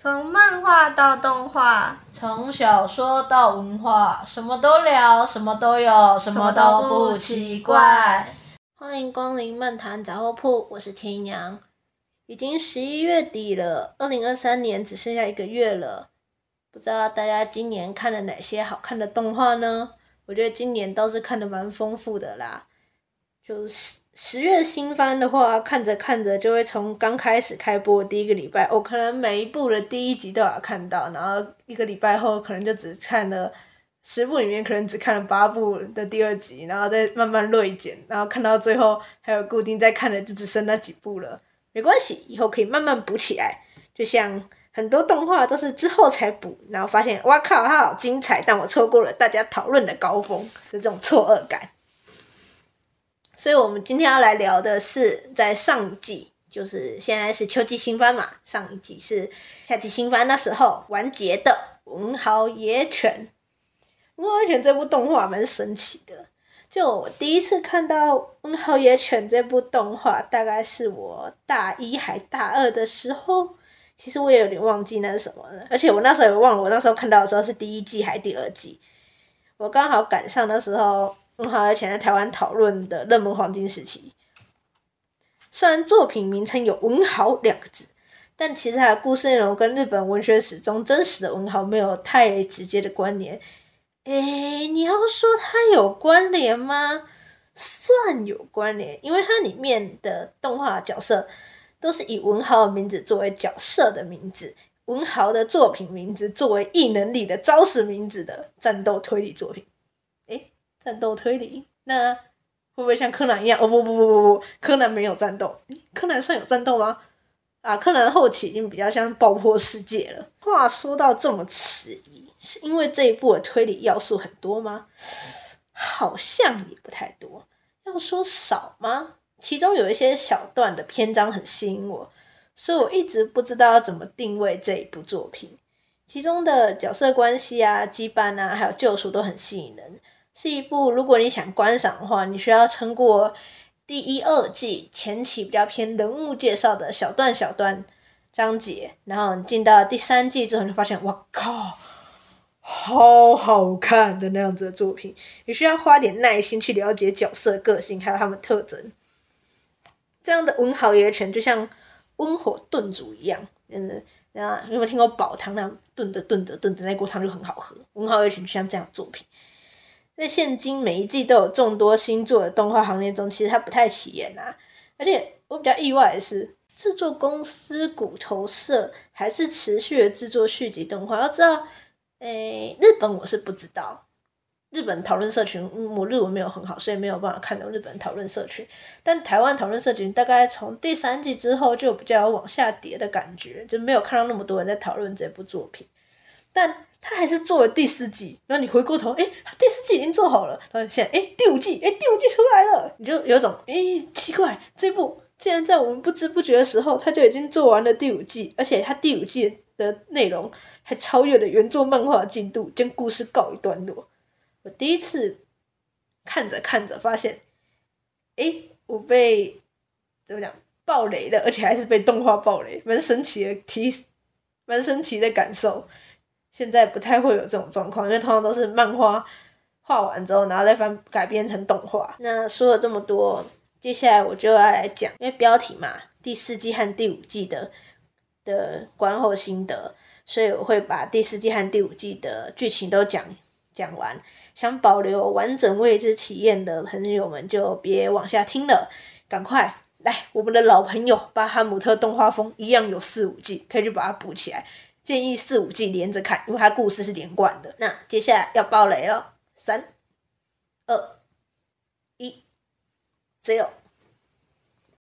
从漫画到动画，从小说到文化，什么都聊，什么都有，什么都不奇怪。欢迎光临漫谈杂货铺，我是天阳。已经十一月底了，二零二三年只剩下一个月了。不知道大家今年看了哪些好看的动画呢？我觉得今年倒是看的蛮丰富的啦。就是十月新番的话，看着看着就会从刚开始开播第一个礼拜，我可能每一部的第一集都有看到，然后一个礼拜后可能就只看了十部里面，可能只看了八部的第二集，然后再慢慢锐减，然后看到最后还有固定在看的就只剩那几部了。没关系，以后可以慢慢补起来。就像很多动画都是之后才补，然后发现哇靠，它好精彩，但我错过了大家讨论的高峰的这种错愕感。所以，我们今天要来聊的是，在上一季，就是现在是秋季新番嘛，上一季是夏季新番那时候完结的《文豪野犬》。《文豪野犬》这部动画蛮神奇的，就我第一次看到《文豪野犬》这部动画，大概是我大一还大二的时候。其实我也有点忘记那是什么了，而且我那时候也忘了，我那时候看到的时候是第一季还是第二季。我刚好赶上那时候。文豪而且在台湾讨论的热门黄金时期，虽然作品名称有“文豪”两个字，但其实它的故事内容跟日本文学史中真实的文豪没有太直接的关联。诶，你要说它有关联吗？算有关联，因为它里面的动画角色都是以文豪的名字作为角色的名字，文豪的作品名字作为异能力的招式名字的战斗推理作品。战斗推理，那会不会像柯南一样？哦不不不不不，柯南没有战斗。柯南算有战斗吗？啊，柯南后期已经比较像爆破世界了。话说到这么迟疑，是因为这一部的推理要素很多吗？好像也不太多。要说少吗？其中有一些小段的篇章很吸引我，所以我一直不知道要怎么定位这一部作品。其中的角色关系啊、羁绊啊，还有救赎都很吸引人。是一部，如果你想观赏的话，你需要撑过第一、二季前期比较偏人物介绍的小段小段章节，然后你进到第三季之后，你就发现，哇靠，好好看的那样子的作品。你需要花点耐心去了解角色个性，还有他们特征。这样的文豪野犬就像温火炖煮一样，嗯，然后你有没有听过煲汤那样炖着炖着炖着那锅汤就很好喝？文豪野犬就像这样作品。在现今每一季都有众多新作的动画行列中，其实它不太起眼啊。而且我比较意外的是，制作公司骨头社还是持续的制作续集动画。要知道，诶、日本我是不知道，日本讨论社群，我日文没有很好，所以没有办法看到日本讨论社群。但台湾讨论社群大概从第三季之后就比较往下跌的感觉，就没有看到那么多人在讨论这部作品。但他还是做了第四季，然后你回过头，哎，第四季已经做好了，然后现在，哎，第五季，哎，第五季出来了，你就有种，哎，奇怪，这部竟然在我们不知不觉的时候，他就已经做完了第五季，而且他第五季的内容还超越了原作漫画的进度，将故事告一段落。我第一次看着看着，发现，哎，我被怎么讲暴雷了，而且还是被动画暴雷，蛮神奇的提，蛮神奇的感受。现在不太会有这种状况，因为通常都是漫画画完之后，然后再翻改编成动画。那说了这么多，接下来我就要来讲，因为标题嘛，第四季和第五季的的观后心得，所以我会把第四季和第五季的剧情都讲讲完。想保留完整未知体验的朋友们就别往下听了，赶快来我们的老朋友巴哈姆特动画风一样有四五季，可以去把它补起来。建议四五季连着看，因为它故事是连贯的。那接下来要爆雷了，三、二、一，zero。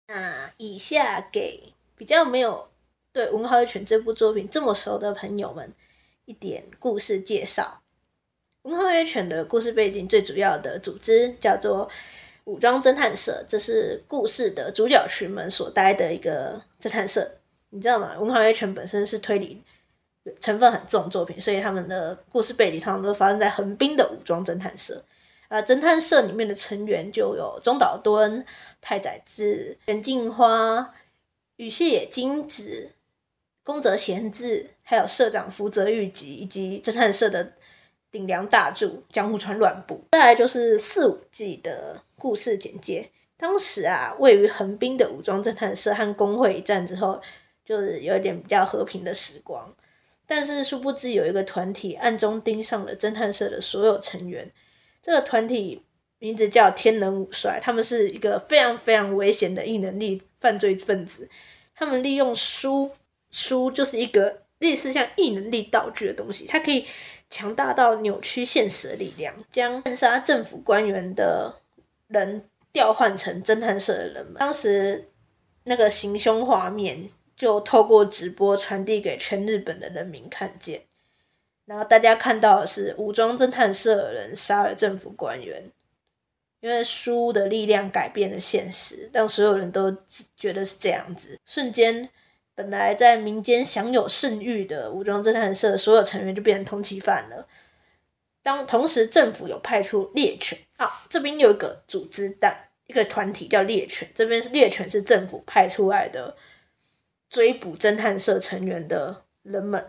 那以下给比较没有对《文豪野犬》这部作品这么熟的朋友们一点故事介绍。《文豪野犬》的故事背景最主要的组织叫做武装侦探社，这是故事的主角群们所待的一个侦探社。你知道吗？《文豪野犬》本身是推理。成分很重作品，所以他们的故事背景通常都发生在横滨的武装侦探社。啊，侦探社里面的成员就有中岛敦、太宰治、前进花、羽谢野金子、宫泽贤治，还有社长福泽谕吉，以及侦探社的顶梁大柱江户川乱步。再来就是四五季的故事简介。当时啊，位于横滨的武装侦探社和工会一战之后，就是有一点比较和平的时光。但是殊不知有一个团体暗中盯上了侦探社的所有成员。这个团体名字叫天人五帅，他们是一个非常非常危险的异能力犯罪分子。他们利用书，书就是一个类似像异能力道具的东西，它可以强大到扭曲现实的力量，将暗杀政府官员的人。调换成侦探社的人们，当时那个行凶画面就透过直播传递给全日本的人民看见，然后大家看到的是武装侦探社的人杀了政府官员，因为书的力量改变了现实，让所有人都觉得是这样子，瞬间本来在民间享有盛誉的武装侦探社所有成员就变成通缉犯了。当同时政府有派出猎犬啊，这边有一个组织但。一个团体叫猎犬，这边是猎犬，是政府派出来的追捕侦探社成员的人们。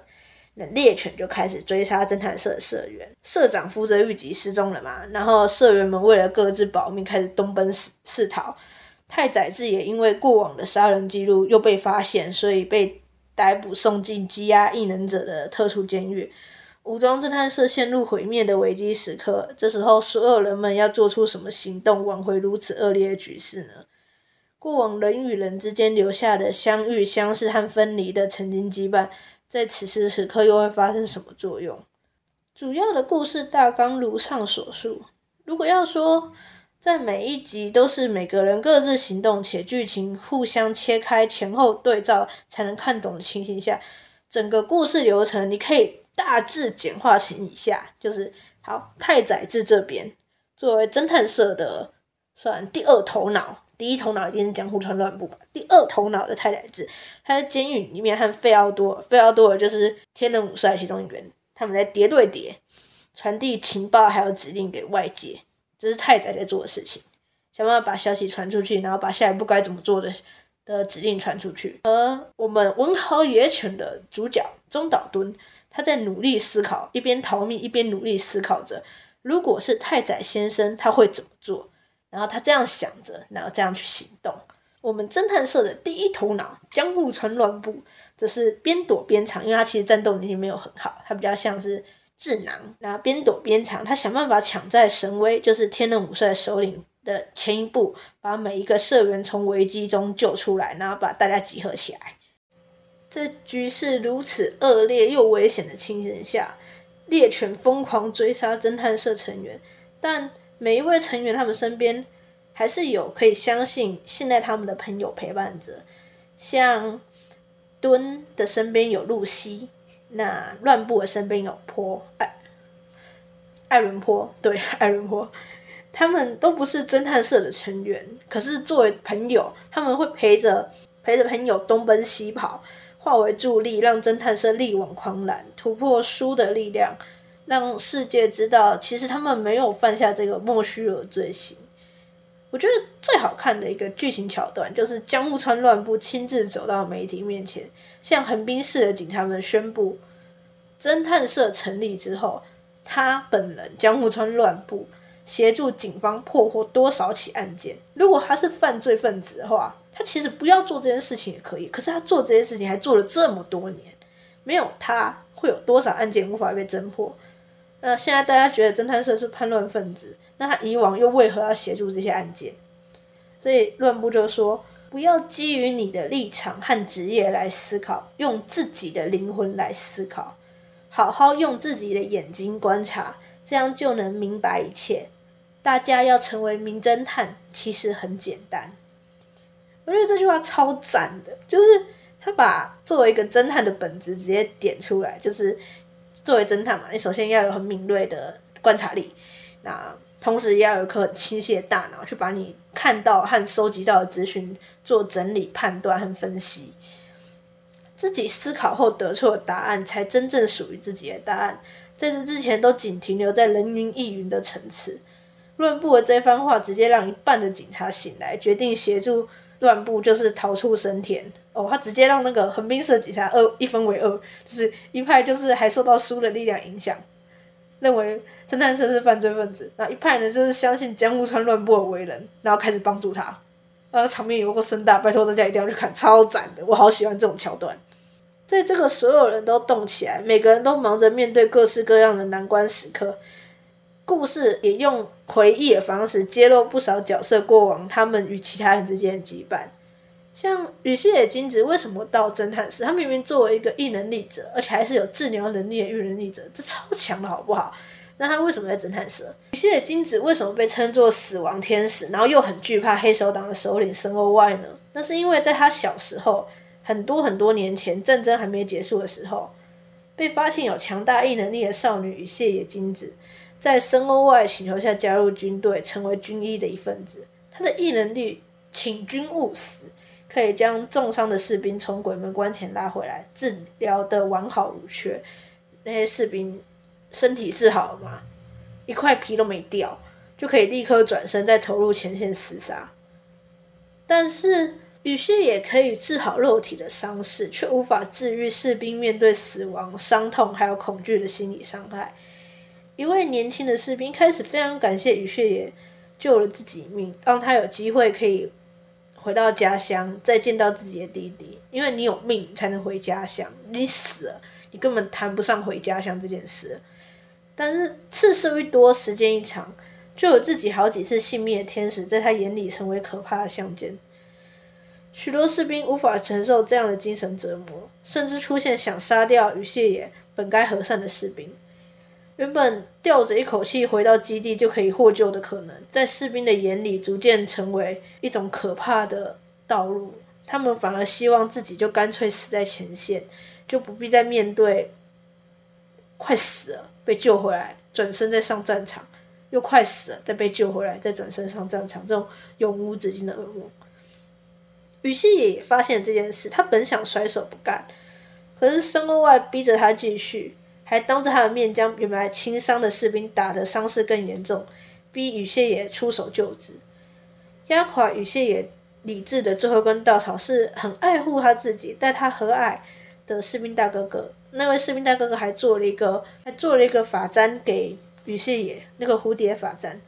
那猎犬就开始追杀侦探社的社员，社长福泽諭吉失踪了嘛，然后社员们为了各自保命，开始东奔四四逃。太宰治也因为过往的杀人记录又被发现，所以被逮捕送进羁押异能者的特殊监狱。武装侦探社陷入毁灭的危机时刻，这时候所有人们要做出什么行动挽回如此恶劣的局势呢？过往人与人之间留下的相遇、相识和分离的曾经羁绊，在此时此刻又会发生什么作用？主要的故事大纲如上所述。如果要说在每一集都是每个人各自行动，且剧情互相切开、前后对照才能看懂的情形下，整个故事流程你可以。大致简化成以下，就是好，太宰治这边作为侦探社的算第二头脑，第一头脑一定是江户川乱步吧。第二头脑的太宰治，他在监狱里面和费奥多，费奥多尔就是天人五帅其中一员，他们在谍对谍，传递情报还有指令给外界，这是太宰在做的事情，想办法把消息传出去，然后把下一步该怎么做的的指令传出去。而我们文豪野犬的主角中岛敦。他在努力思考，一边逃命一边努力思考着，如果是太宰先生，他会怎么做？然后他这样想着，然后这样去行动。我们侦探社的第一头脑江户川乱步，这是边躲边藏，因为他其实战斗能力没有很好，他比较像是智囊。然后边躲边藏，他想办法抢在神威，就是天人五帅首领的前一步，把每一个社员从危机中救出来，然后把大家集合起来。在局势如此恶劣又危险的情形下，猎犬疯狂追杀侦探社成员，但每一位成员他们身边还是有可以相信、信赖他们的朋友陪伴着。像敦的身边有露西，那乱步的身边有坡艾艾伦坡，对 艾伦坡，他们都不是侦探社的成员，可是作为朋友，他们会陪着陪着朋友东奔西跑。化为助力，让侦探社力挽狂澜，突破书的力量，让世界知道，其实他们没有犯下这个莫须有罪行。我觉得最好看的一个剧情桥段，就是江户川乱步亲自走到媒体面前，向横滨市的警察们宣布，侦探社成立之后，他本人江户川乱步协助警方破获多少起案件。如果他是犯罪分子的话。他其实不要做这件事情也可以，可是他做这件事情还做了这么多年，没有他会有多少案件无法被侦破？那现在大家觉得侦探社是叛乱分子，那他以往又为何要协助这些案件？所以乱步就说：不要基于你的立场和职业来思考，用自己的灵魂来思考，好好用自己的眼睛观察，这样就能明白一切。大家要成为名侦探，其实很简单。我觉得这句话超赞的，就是他把作为一个侦探的本质直接点出来，就是作为侦探嘛，你首先要有很敏锐的观察力，那同时也要有一颗很清晰的大脑，去把你看到和收集到的资讯做整理、判断和分析，自己思考后得出的答案才真正属于自己的答案，在这之前都仅停留在人云亦云的层次。乱步的这番话直接让一半的警察醒来，决定协助。乱步就是逃出生天哦，他直接让那个横滨社警察二一分为二，就是一派就是还受到书的力量影响，认为侦探社是犯罪分子，那一派呢就是相信江户川乱步的为人，然后开始帮助他，那个场面有够盛大，拜托大家一定要去看，超赞的，我好喜欢这种桥段。在这个所有人都动起来，每个人都忙着面对各式各样的难关时刻。故事也用回忆的方式揭露不少角色过往，他们与其他人之间的羁绊。像羽蟹野金子为什么到侦探室？他明明作为一个异能力者，而且还是有治疗能力的异能力者，这超强的好不好？那他为什么在侦探室？羽蟹野金子为什么被称作死亡天使？然后又很惧怕黑手党的首领森鸥外呢？那是因为在他小时候，很多很多年前，战争还没结束的时候，被发现有强大异能力的少女羽蟹野金子。在森欧外请求下加入军队，成为军医的一份子。他的异能力“请君勿死”，可以将重伤的士兵从鬼门关前拉回来，治疗得完好无缺。那些士兵身体治好了吗？一块皮都没掉，就可以立刻转身，再投入前线厮杀。但是雨蟹也可以治好肉体的伤势，却无法治愈士兵面对死亡、伤痛还有恐惧的心理伤害。一位年轻的士兵开始非常感谢羽蟹野救了自己一命，让他有机会可以回到家乡，再见到自己的弟弟。因为你有命才能回家乡，你死了，你根本谈不上回家乡这件事。但是次数一多，时间一长，就有自己好几次性命的天使在他眼里成为可怕的相见。许多士兵无法承受这样的精神折磨，甚至出现想杀掉羽蟹野本该和善的士兵。原本吊着一口气回到基地就可以获救的可能，在士兵的眼里逐渐成为一种可怕的道路。他们反而希望自己就干脆死在前线，就不必再面对快死了被救回来，转身再上战场，又快死了再被救回来，再转身上战场，这种永无止境的噩梦。羽蟹也发现这件事，他本想甩手不干，可是森鸥外逼着他继续。还当着他的面将原来轻伤的士兵打得伤势更严重，逼羽蟹野出手救治。压垮羽蟹野理智的最后一根稻草是很爱护他自己、待他和蔼的士兵大哥哥。那位士兵大哥哥还做了一个还做了一个发簪给羽蟹野，那个蝴蝶发簪。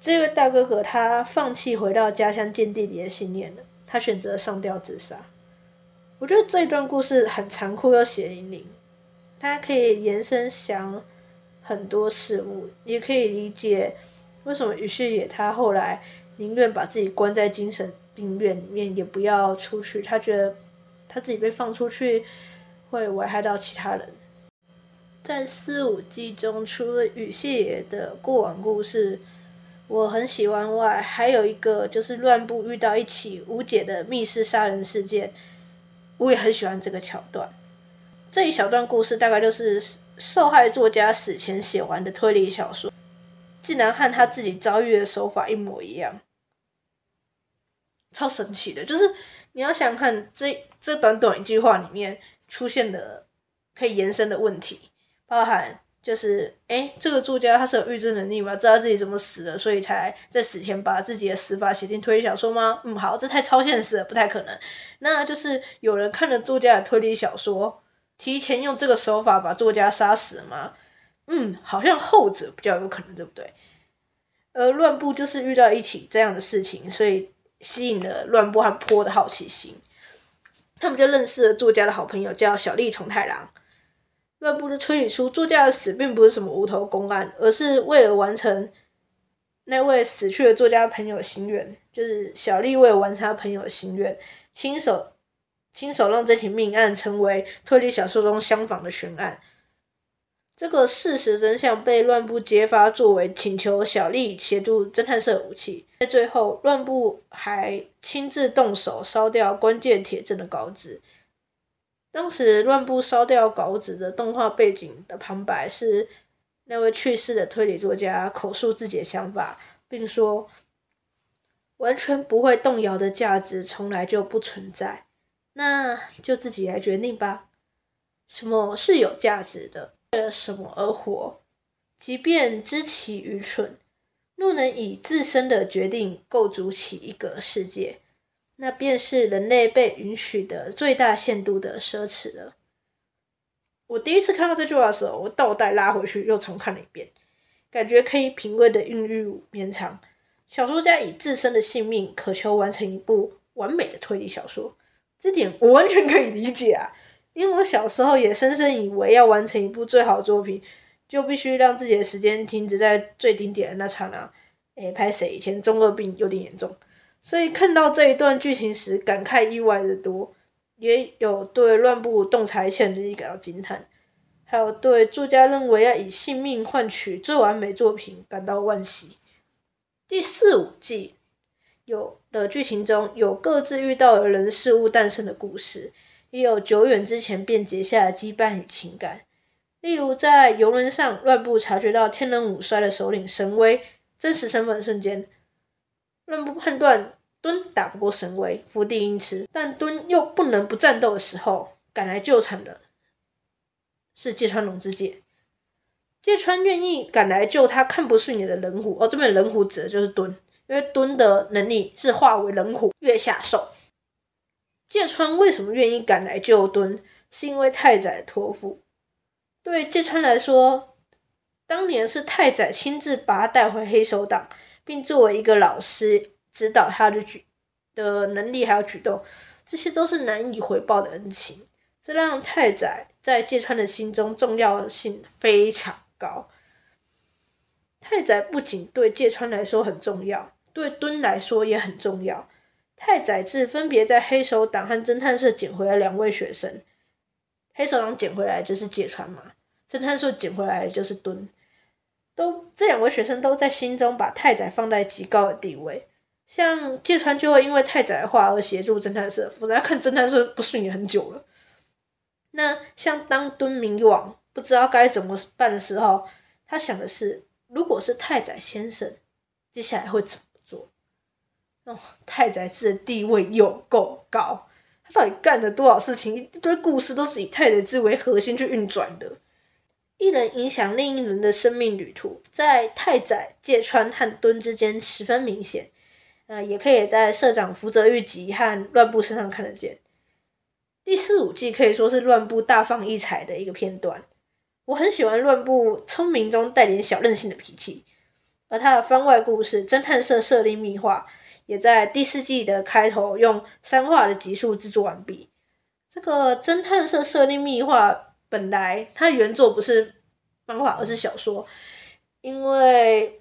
这位大哥哥他放弃回到家乡见弟弟的信念了，他选择上吊自杀。我觉得这一段故事很残酷又血淋淋。他可以延伸想很多事物，也可以理解为什么羽蟹野他后来宁愿把自己关在精神病院里面，也不要出去。他觉得他自己被放出去会危害到其他人。在四五季中，除了羽蟹野的过往故事我很喜欢外，还有一个就是乱步遇到一起无解的密室杀人事件，我也很喜欢这个桥段。这一小段故事大概就是受害作家死前写完的推理小说，竟然和他自己遭遇的手法一模一样，超神奇的。就是你要想看这这短短一句话里面出现的可以延伸的问题，包含就是，诶，这个作家他是有预知能力吗？知道自己怎么死的，所以才在死前把自己的死法写进推理小说吗？嗯，好，这太超现实了，不太可能。那就是有人看了作家的推理小说。提前用这个手法把作家杀死吗？嗯，好像后者比较有可能，对不对？而乱步就是遇到一起这样的事情，所以吸引了乱步和坡的好奇心。他们就认识了作家的好朋友，叫小栗虫太郎。乱步就推理出作家的死并不是什么无头公案，而是为了完成那位死去的作家朋友的心愿，就是小笠为了完成他朋友的心愿，亲手。亲手让这起命案成为推理小说中相仿的悬案，这个事实真相被乱步揭发，作为请求小丽协助侦探社武器。在最后，乱步还亲自动手烧掉关键铁证的稿纸。当时，乱步烧掉稿纸的动画背景的旁白是那位去世的推理作家口述自己的想法，并说：“完全不会动摇的价值从来就不存在。”那就自己来决定吧。什么是有价值的？为了什么而活？即便知其愚蠢，若能以自身的决定构筑起一个世界，那便是人类被允许的最大限度的奢侈了。我第一次看到这句话的时候，我倒带拉回去又重看了一遍，感觉可以品味的孕育绵长。小说家以自身的性命渴求完成一部完美的推理小说，这点我完全可以理解啊！因为我小时候也深深以为，要完成一部最好的作品，就必须让自己的时间停止在最顶点的那刹那。诶，拍谁以前中二病有点严重，所以看到这一段剧情时，感慨意外的多，也有对乱步洞察一切能力感到惊叹，还有对作家认为要以性命换取最完美作品感到惋惜。第四五季有的剧情中有各自遇到的人事物诞生的故事，也有久远之前便结下的羁绊与情感。例如在游轮上，乱步察觉到天人五衰的首领神威真实身份瞬间，乱步判断敦打不过神威，伏地硬吃，但敦又不能不战斗的时候，赶来救场的是芥川龙之介。芥川愿意赶来救他看不顺眼的人虎哦，这边人虎指的就是敦，因为蹲的能力是化为人虎月下兽。芥川为什么愿意赶来救蹲？是因为太宰托付。对芥川来说，当年是太宰亲自把他带回黑手党，并作为一个老师指导他的举的能力还有举动，这些都是难以回报的恩情。这让太宰在芥川的心中重要性非常高。太宰不仅对芥川来说很重要，对敦来说也很重要。太宰治分别在黑手党和侦探社捡回了两位学生，黑手党捡回来就是芥川嘛，侦探社捡回来就是敦。都这两位学生都在心中把太宰放在极高的地位。像芥川就会因为太宰的话而协助侦探社，否则看侦探社不顺眼很久了。那像当敦迷惘，不知道该怎么办的时候，他想的是，如果是太宰先生，接下来会怎么太宰治的地位有够高，他到底干了多少事情？一堆故事都是以太宰治为核心去运转的。一人影响另一人的生命旅途，在太宰、芥川和敦之间十分明显。呃，也可以在社长福泽諭吉和乱步身上看得见。第四五季可以说是乱步大放异彩的一个片段，我很喜欢乱步聪明中带点小任性的脾气，而他的番外故事《侦探社设立秘话》也在第四季的开头用三话的集数制作完毕。这个《侦探社设立秘话》本来它原作不是漫画，而是小说，因为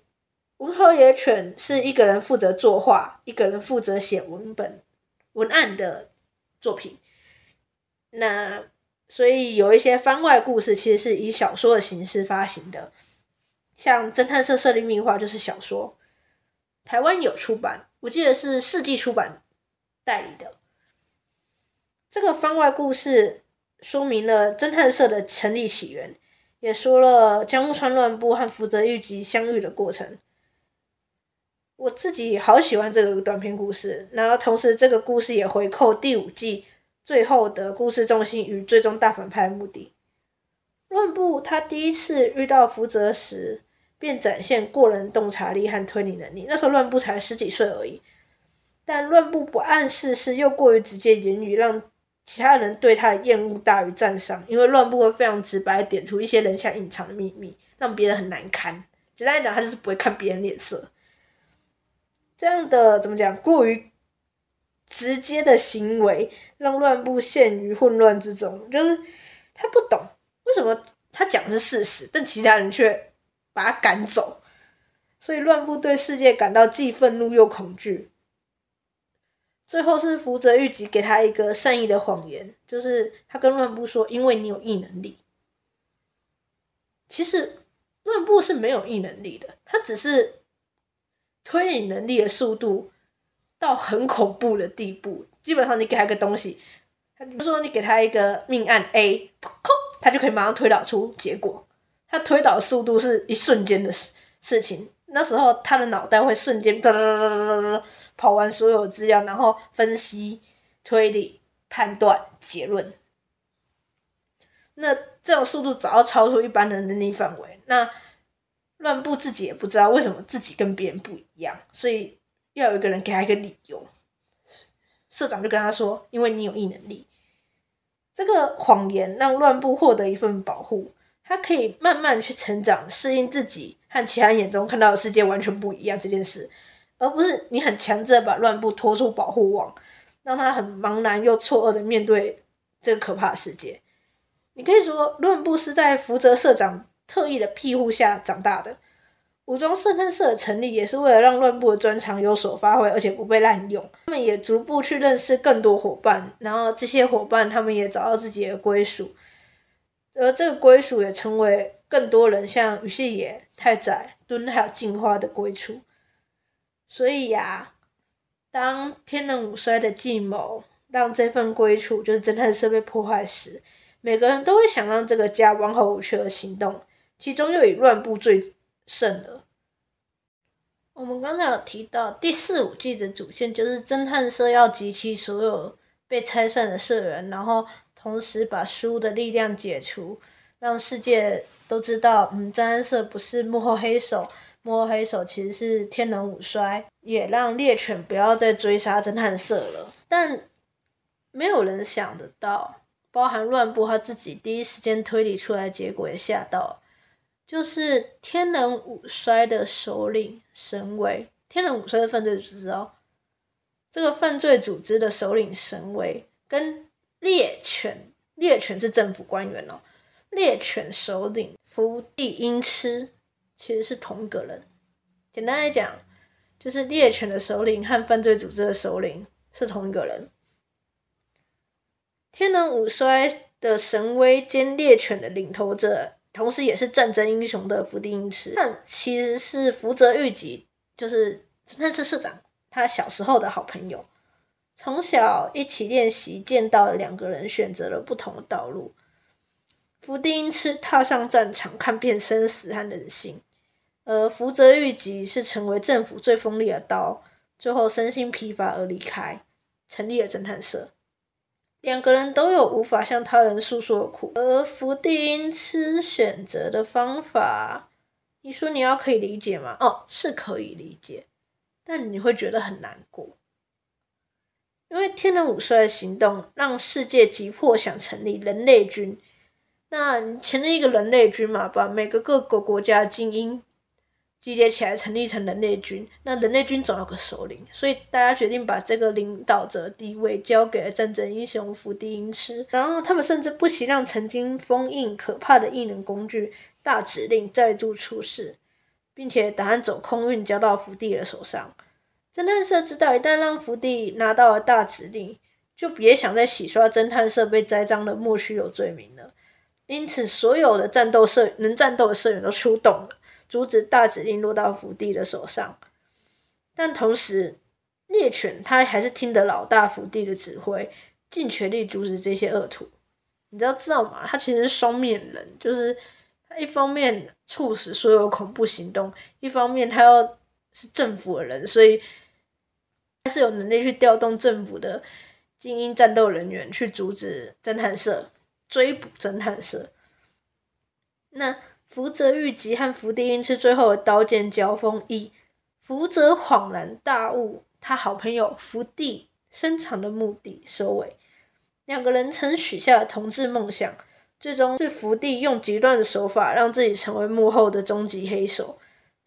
文河野犬是一个人负责作画，一个人负责写文本文案的作品。那所以有一些番外故事其实是以小说的形式发行的，像《侦探社设立秘话》就是小说，台湾有出版，我记得是世纪出版代理的。这个番外故事说明了侦探社的成立起源，也说了江户川乱步和福泽谕吉相遇的过程。我自己好喜欢这个短篇故事，然后同时这个故事也回扣第五季。最后的故事重心与最终大反派目的。乱步他第一次遇到福泽时，便展现过人洞察力和推理能力。那时候乱步才十几岁而已，但乱步不谙世事又过于直接言语，让其他人对他的厌恶大于赞赏。因为乱步会非常直白点出一些人想隐藏的秘密，让别人很难堪。简单来讲，他就是不会看别人脸色。这样的怎么讲？过于直接的行为。让乱步陷于混乱之中，就是他不懂为什么他讲的是事实，但其他人却把他赶走，所以乱步对世界感到既愤怒又恐惧。最后是福泽谕吉给他一个善意的谎言，就是他跟乱步说：“因为你有异能力。”其实乱步是没有异能力的，他只是推理能力的速度到很恐怖的地步。基本上你给他个东西，比如说你给他一个命案 A，他就可以马上推导出结果。他推导速度是一瞬间的事事情，那时候他的脑袋会瞬间哒哒哒哒哒跑完所有资料，然后分析、推理、判断、结论。那这种速度早要超出一般人的能力范围。那乱步自己也不知道为什么自己跟别人不一样，所以要有一个人给他一个理由。社长就跟他说：“因为你有异能力。”这个谎言让乱步获得一份保护，他可以慢慢去成长，适应自己和其他人眼中看到的世界完全不一样这件事，而不是你很强制的把乱步拖出保护网，让他很茫然又错愕的面对这个可怕的世界。你可以说，乱步是在福泽社长特意的庇护下长大的。武装侦探社的成立也是为了让乱步的专长有所发挥，而且不被滥用。他们也逐步去认识更多伙伴，然后这些伙伴他们也找到自己的归属，而这个归属也成为更多人像羽细野、太宰、敦还有镜花的归处。所以呀，当天能五衰的计谋让这份归处就是侦探社被破坏时，每个人都会想让这个家完好无缺的行动，其中又以乱步最甚了。我们刚才有提到第四五季的主线就是侦探社要集齐所有被拆散的社员，然后同时把书的力量解除，让世界都知道，嗯，侦探社不是幕后黑手，幕后黑手其实是天能五衰，也让猎犬不要再追杀侦探社了。但没有人想得到，包含乱步他自己第一时间推理出来的结果也吓到。就是天能五衰的首领神威，天能五衰的犯罪组织哦。这个犯罪组织的首领神威跟猎犬，猎犬是政府官员哦。猎犬首领福地英痴其实是同一个人。简单来讲，就是猎犬的首领和犯罪组织的首领是同一个人。天能五衰的神威兼猎犬的领头者。同时，也是战争英雄的福地英痴，但其实是福泽諭吉，就是侦探社社长，他小时候的好朋友，从小一起练习剑道的两个人选择了不同的道路。福地英痴踏上战场，看遍生死和人性，而福泽谕吉是成为政府最锋利的刀，最后身心疲乏而离开，成立了侦探社。两个人都有无法向他人诉说的苦，而福地英痴选择的方法，你说你要可以理解吗？哦，是可以理解，但你会觉得很难过，因为天能五衰的行动让世界急迫想成立人类军，那你成立一个人类军嘛，把每个各个国家的精英。集结起来成立成人类军，那人类军总有个首领，所以大家决定把这个领导者地位交给了战争英雄伏地英师。然后他们甚至不惜让曾经封印可怕的异能工具大指令再度出世，并且打算走空运交到福地的手上。侦探社知道，一旦让福地拿到了大指令，就别想再洗刷侦探社被栽赃的莫须有罪名了。因此，所有的战斗社能战斗的社员都出动了。阻止大指令落到福地的手上，但同时猎犬他还是听得老大福地的指挥，尽全力阻止这些恶徒。你知道知道吗？他其实是双面人，就是他一方面促使所有恐怖行动，一方面他又是政府的人，所以他是有能力去调动政府的精英战斗人员去阻止侦探社追捕侦探社。那。福泽谕吉和福地英是最后的刀剑交锋，以福泽恍然大悟，他好朋友福地深藏的目的收尾。两个人曾许下的同志梦想，最终是福地用极端的手法让自己成为幕后的终极黑手，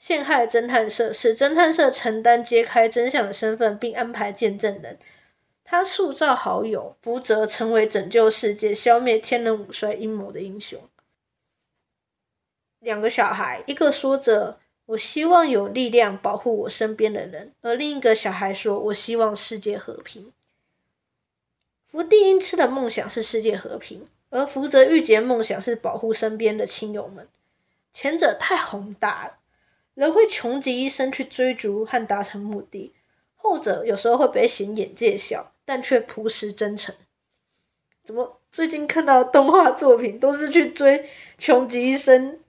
陷害侦探社，使侦探社承担揭开真相的身份，并安排见证人。他塑造好友福泽成为拯救世界、消灭天人五衰阴谋的英雄。两个小孩，一个说着“我希望有力量保护我身边的人”，而另一个小孩说“我希望世界和平”。福地英次的梦想是世界和平，而福泽諭吉梦想是保护身边的亲友们。前者太宏大了，人会穷极一生去追逐和达成目的；后者有时候会被嫌眼界小，但却朴实真诚。怎么最近看到动画作品都是去追穷极一生？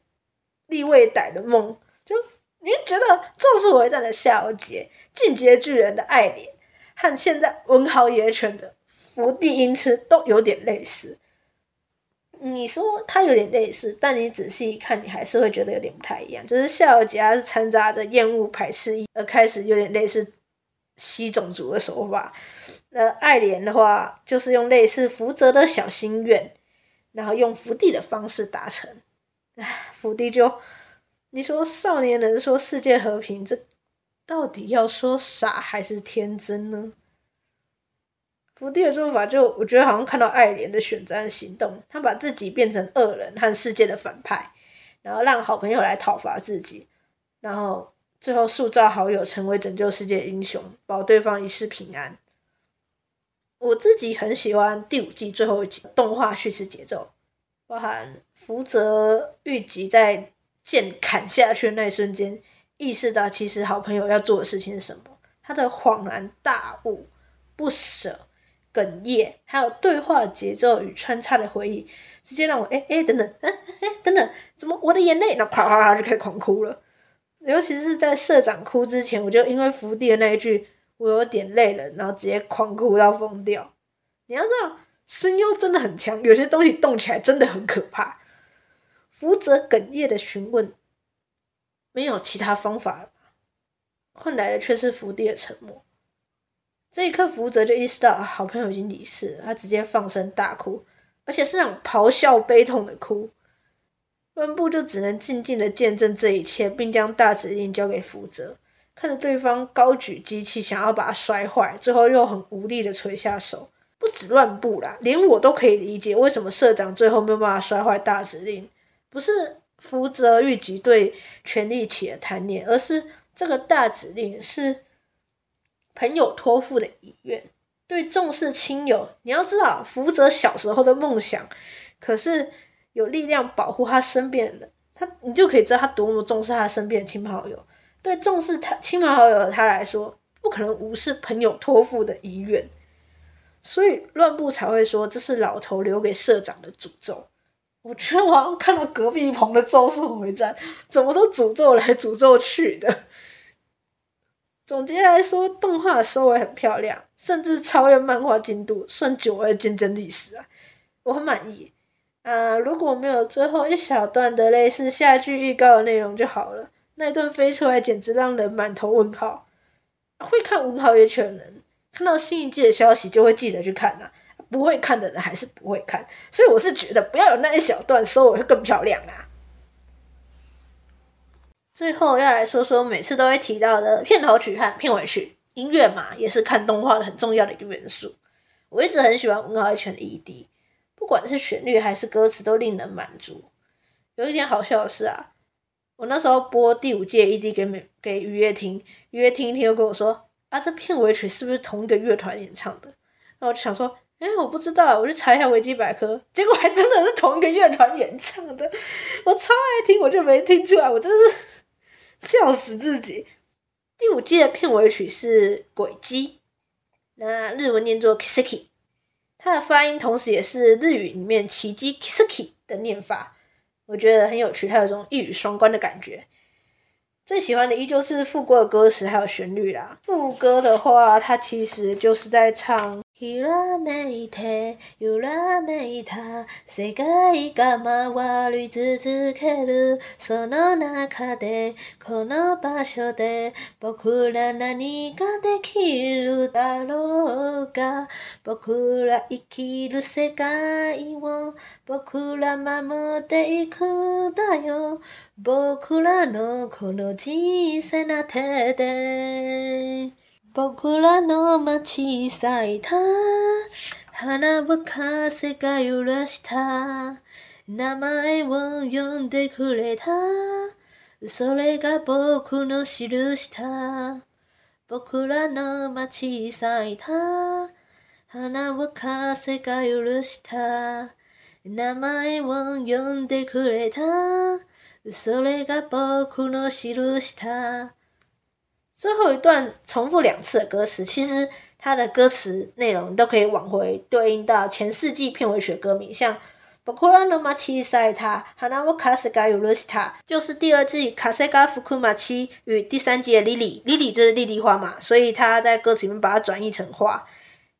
立未逮的梦，就你觉得《咒术回战》的夏油杰、进阶巨人的艾莲，和现在文豪野犬的伏地英痴都有点类似。你说他有点类似，但你仔细一看，你还是会觉得有点不太一样。就是夏尔杰他是掺杂着厌恶、排斥，而开始有点类似吸种族的手法。那爱莲的话，就是用类似福泽的小心愿，然后用福地的方式达成。唉，福地就，你说少年人说世界和平，这到底要说傻还是天真呢？福地的做法就，我觉得好像看到爱莲的选择和行动，他把自己变成恶人和世界的反派，然后让好朋友来讨伐自己，然后最后塑造好友成为拯救世界英雄，保对方一世平安。我自己很喜欢第五季最后一集动画叙事节奏，包含福泽諭吉在剑砍下去的那一瞬间，意识到其实好朋友要做的事情是什么，他的恍然大悟、不舍、哽咽，还有对话节奏与穿插的回忆，直接让我哎哎、等等，哎、哎、等等，怎么我的眼泪？然后啪啪啪就开始狂哭了，尤其是在社长哭之前，我就因为福地的那一句。我有点累了，然后直接狂哭到疯掉。你要知道，声优真的很强，有些东西动起来真的很可怕。福泽哽咽的询问，没有其他方法了，换来的却是福地的沉默。这一刻，福泽就意识到好朋友已经离世了，他直接放声大哭，而且是那种咆哮悲痛的哭。乱步就只能静静的见证这一切，并将大指令交给福泽。看着对方高举机器，想要把它摔坏，最后又很无力的垂下手。不止乱步啦，连我都可以理解为什么社长最后没有办法摔坏大指令。不是福泽諭吉对权力起了贪念，而是这个大指令是朋友托付的遗愿。对重视亲友，你要知道，福泽小时候的梦想，可是有力量保护他身边的，他你就可以知道他多么重视他身边的亲朋好友。对重视他亲朋好友的他来说，不可能无视朋友托付的遗愿，所以乱步才会说这是老头留给社长的诅咒。我觉得我好像看到隔壁棚的《咒术回战》，怎么都诅咒来诅咒去的。总结来说，动画的收尾很漂亮，甚至超越漫画进度，算久违的见证历史啊！我很满意。啊，如果没有最后一小段的类似下句预告的内容就好了。那一段飞出来，简直让人满头问号。会看文豪野犬人，看到新一季的消息就会记得去看呐、啊。不会看的人还是不会看，所以我是觉得不要有那一小段收尾会更漂亮啊。最后要来说说每次都会提到的片头曲和片尾曲，音乐嘛，也是看动画的很重要的一个元素。我一直很喜欢文豪野犬的 ED，不管是旋律还是歌词都令人满足。有一点好笑的是啊。我那时候播第五届 ED 给美给雨夜听，雨夜听一听又跟我说啊，这片尾曲是不是同一个乐团演唱的？那我就想说，哎、我不知道，我去查一下维基百科，结果还真的是同一个乐团演唱的。我超爱听，我就没听出来，我真是笑死自己。第五季的片尾曲是轨迹，那日文念作 “kisaki”，它的发音同时也是日语里面奇迹 kisaki” 的念法。我觉得很有趣，它有种一语双关的感觉。最喜欢的依旧是副歌的歌词还有旋律啦。副歌的话，它其实就是在唱。ひらめいて、揺らめいた、世界が回り続ける、その中で、この场所で、仆ら何ができるだろうか。仆ら生きる世界を、仆ら守っていくだよ。仆らのこの小さな手で。仆らの街咲いた。花は风が揺らした。名前を呼んでくれた。それが仆の印だ仆らの街咲いた。花は风が揺らした。名前を呼んでくれた。それが仆の印だ最后一段重复两次的歌词，其实它的歌词内容都可以往回对应到前四季片尾曲的歌名，像《仆の街咲いた花は风が揺らした》，就是第二季《风が吹く街》与第三季的《リリ》，リリ就是莉莉花嘛，所以他在歌词里面把它转译成花。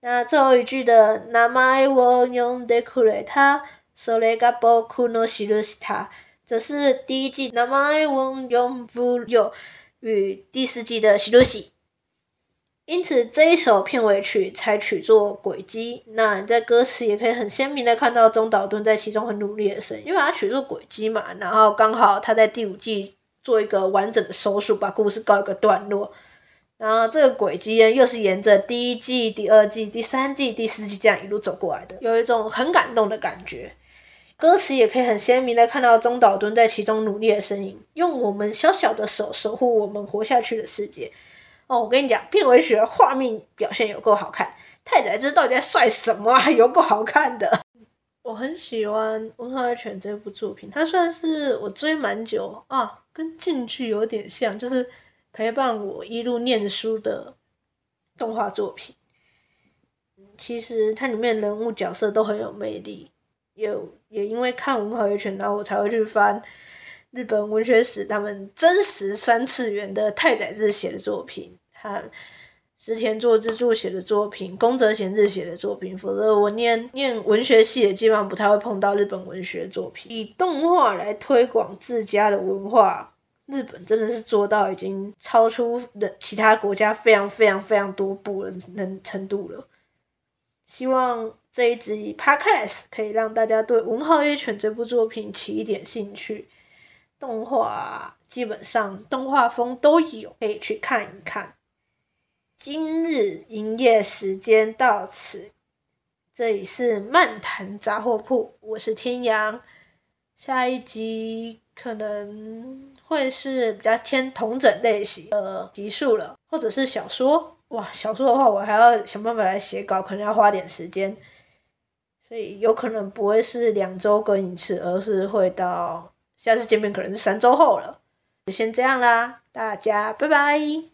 那最后一句的“名前を呼んでくれた”，それが仆の印だ，这是第一季“名前を呼ぶよ”。 与第四季的西露西，因此这一首片尾曲才取作轨迹。那你在歌词也可以很鲜明的看到中岛敦在其中很努力的声音，因为他取作轨迹嘛，然后刚好他在第五季做一个完整的收束，把故事告一个段落。然后这个轨迹呢又是沿着第一季、第二季、第三季、第四季这样一路走过来的，有一种很感动的感觉。歌词也可以很鲜明的看到中岛敦在其中努力的身影，用我们小小的手守护我们活下去的世界。哦，我跟你讲，片尾曲的画面表现有够好看，太宰治到底在帅什么啊？有够好看的，我很喜欢《文化犬》这部作品，它算是我追蛮久啊，跟进去有点像，就是陪伴我一路念书的动画作品。其实它里面人物角色都很有魅力，也也因为看《文化拳》，然后我才会去翻日本文学史，他们真实三次元的太宰治写的作品。和石田作之助写的作品，宫泽贤治写的作品，否则我念念文学系也基本上不太会碰到日本文学作品。以动画来推广自家的文化，日本真的是做到已经超出了其他国家非常非常非常多部的能程度了。希望这一集 Podcast 可以让大家对《文豪野犬》这部作品起一点兴趣。动画基本上动画风都有，可以去看一看。今日营业时间到此，这里是漫谈杂货铺，我是天阳。下一集可能会是比较偏同整类型的集数了，或者是小说。哇，小说的话，我还要想办法来写稿，可能要花点时间，所以有可能不会是两周更一次，而是会到下次见面可能是三周后了。就先这样啦，大家拜拜。